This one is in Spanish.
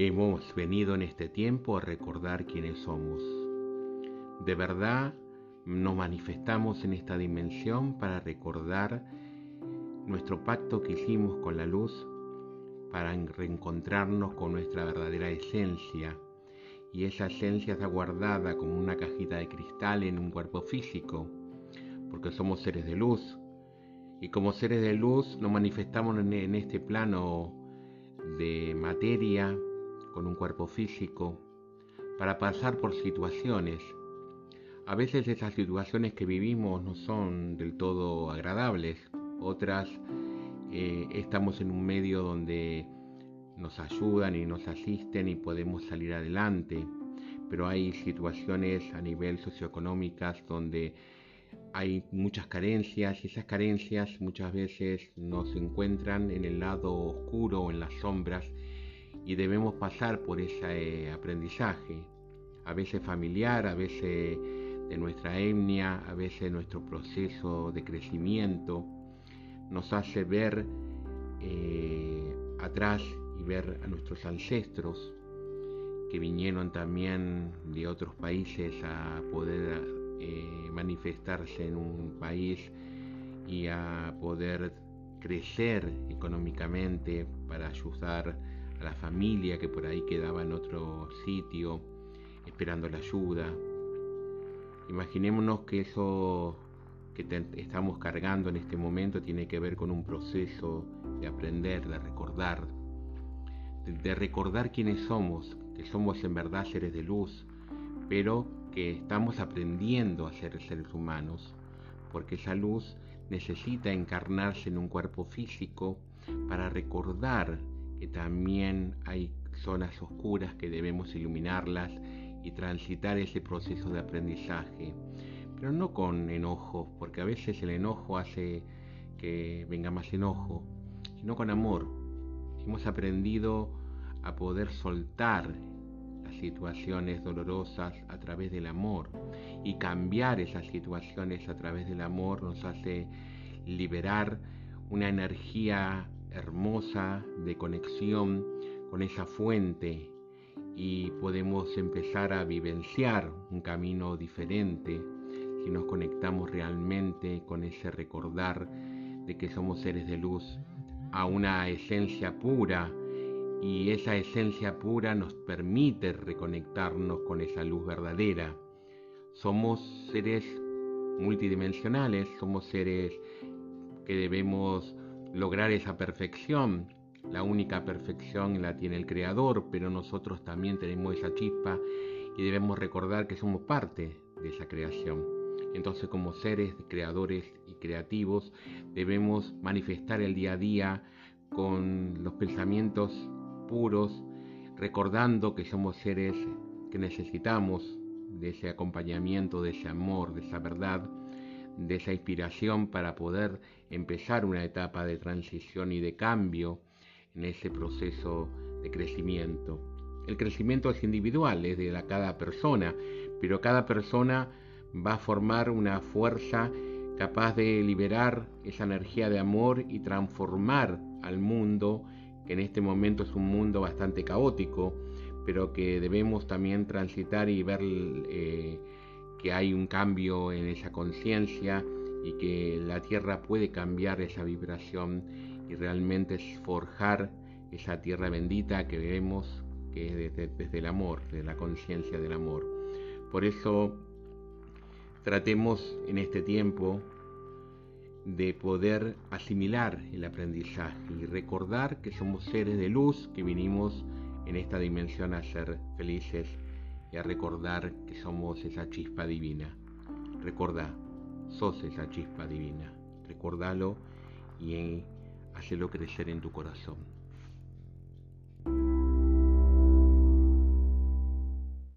Hemos venido en este tiempo a recordar quiénes somos. De verdad nos manifestamos en esta dimensión para recordar nuestro pacto que hicimos con la luz, para reencontrarnos con nuestra verdadera esencia. Y esa esencia está guardada como una cajita de cristal en un cuerpo físico, porque somos seres de luz. Y como seres de luz nos manifestamos en este plano de materia con un cuerpo físico para pasar por situaciones. A veces esas situaciones que vivimos no son del todo agradables, otras eh, estamos en un medio donde nos ayudan y nos asisten y podemos salir adelante, pero hay situaciones a nivel socioeconómicas donde hay muchas carencias y esas carencias muchas veces nos encuentran en el lado oscuro o en las sombras y debemos pasar por ese aprendizaje, a veces familiar, a veces de nuestra etnia, a veces nuestro proceso de crecimiento, nos hace ver eh, atrás y ver a nuestros ancestros que vinieron también de otros países a poder eh, manifestarse en un país y a poder crecer económicamente para ayudar a la familia que por ahí quedaba en otro sitio esperando la ayuda. Imaginémonos que eso que estamos cargando en este momento tiene que ver con un proceso de aprender, de recordar, de recordar quiénes somos, que somos en verdad seres de luz, pero que estamos aprendiendo a ser seres humanos, porque esa luz necesita encarnarse en un cuerpo físico para recordar que también hay zonas oscuras que debemos iluminarlas y transitar ese proceso de aprendizaje, pero no con enojo, porque a veces el enojo hace que venga más enojo, sino con amor. Hemos aprendido a poder soltar las situaciones dolorosas a través del amor y cambiar esas situaciones a través del amor nos hace liberar una energía hermosa de conexión con esa fuente y podemos empezar a vivenciar un camino diferente si nos conectamos realmente con ese recordar de que somos seres de luz a una esencia pura y esa esencia pura nos permite reconectarnos con esa luz verdadera. Somos seres multidimensionales, somos seres que debemos lograr esa perfección. La única perfección la tiene el Creador, pero nosotros también tenemos esa chispa y debemos recordar que somos parte de esa creación. Entonces como seres creadores y creativos debemos manifestar el día a día con los pensamientos puros, recordando que somos seres que necesitamos de ese acompañamiento, de ese amor, de esa verdad de esa inspiración para poder empezar una etapa de transición y de cambio en ese proceso de crecimiento. El crecimiento es individual, es de cada persona, pero cada persona va a formar una fuerza capaz de liberar esa energía de amor y transformar al mundo, que en este momento es un mundo bastante caótico, pero que debemos también transitar y ver eh, que hay un cambio en esa conciencia y que la tierra puede cambiar esa vibración y realmente forjar esa tierra bendita que vemos que es desde, desde el amor, de la conciencia del amor. Por eso tratemos en este tiempo de poder asimilar el aprendizaje y recordar que somos seres de luz que vinimos en esta dimensión a ser felices y a recordar que somos esa chispa divina. Recuerda, sos esa chispa divina. Recordalo y hacelo crecer en tu corazón.